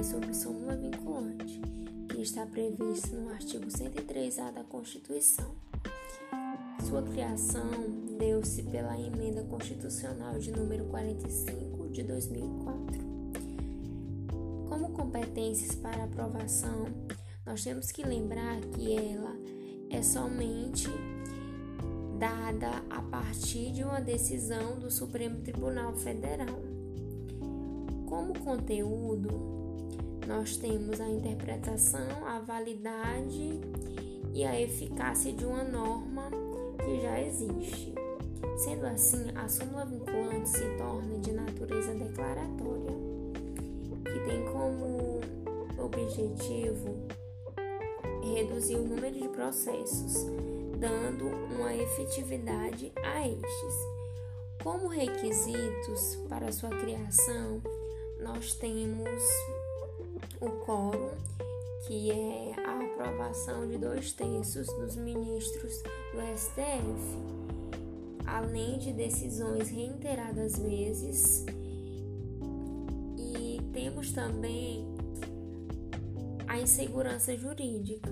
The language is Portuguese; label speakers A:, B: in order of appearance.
A: lei sobre súmula vinculante, que está previsto no artigo 103A da Constituição. Sua criação deu-se pela emenda constitucional de número 45 de 2004. Como competências para aprovação, nós temos que lembrar que ela é somente dada a partir de uma decisão do Supremo Tribunal Federal. Como conteúdo, nós temos a interpretação, a validade e a eficácia de uma norma que já existe. Sendo assim, a súmula vinculante se torna de natureza declaratória, que tem como objetivo reduzir o número de processos, dando uma efetividade a estes. Como requisitos para sua criação, nós temos o quórum, que é a aprovação de dois terços dos ministros do STF, além de decisões reiteradas vezes. E temos também a insegurança jurídica,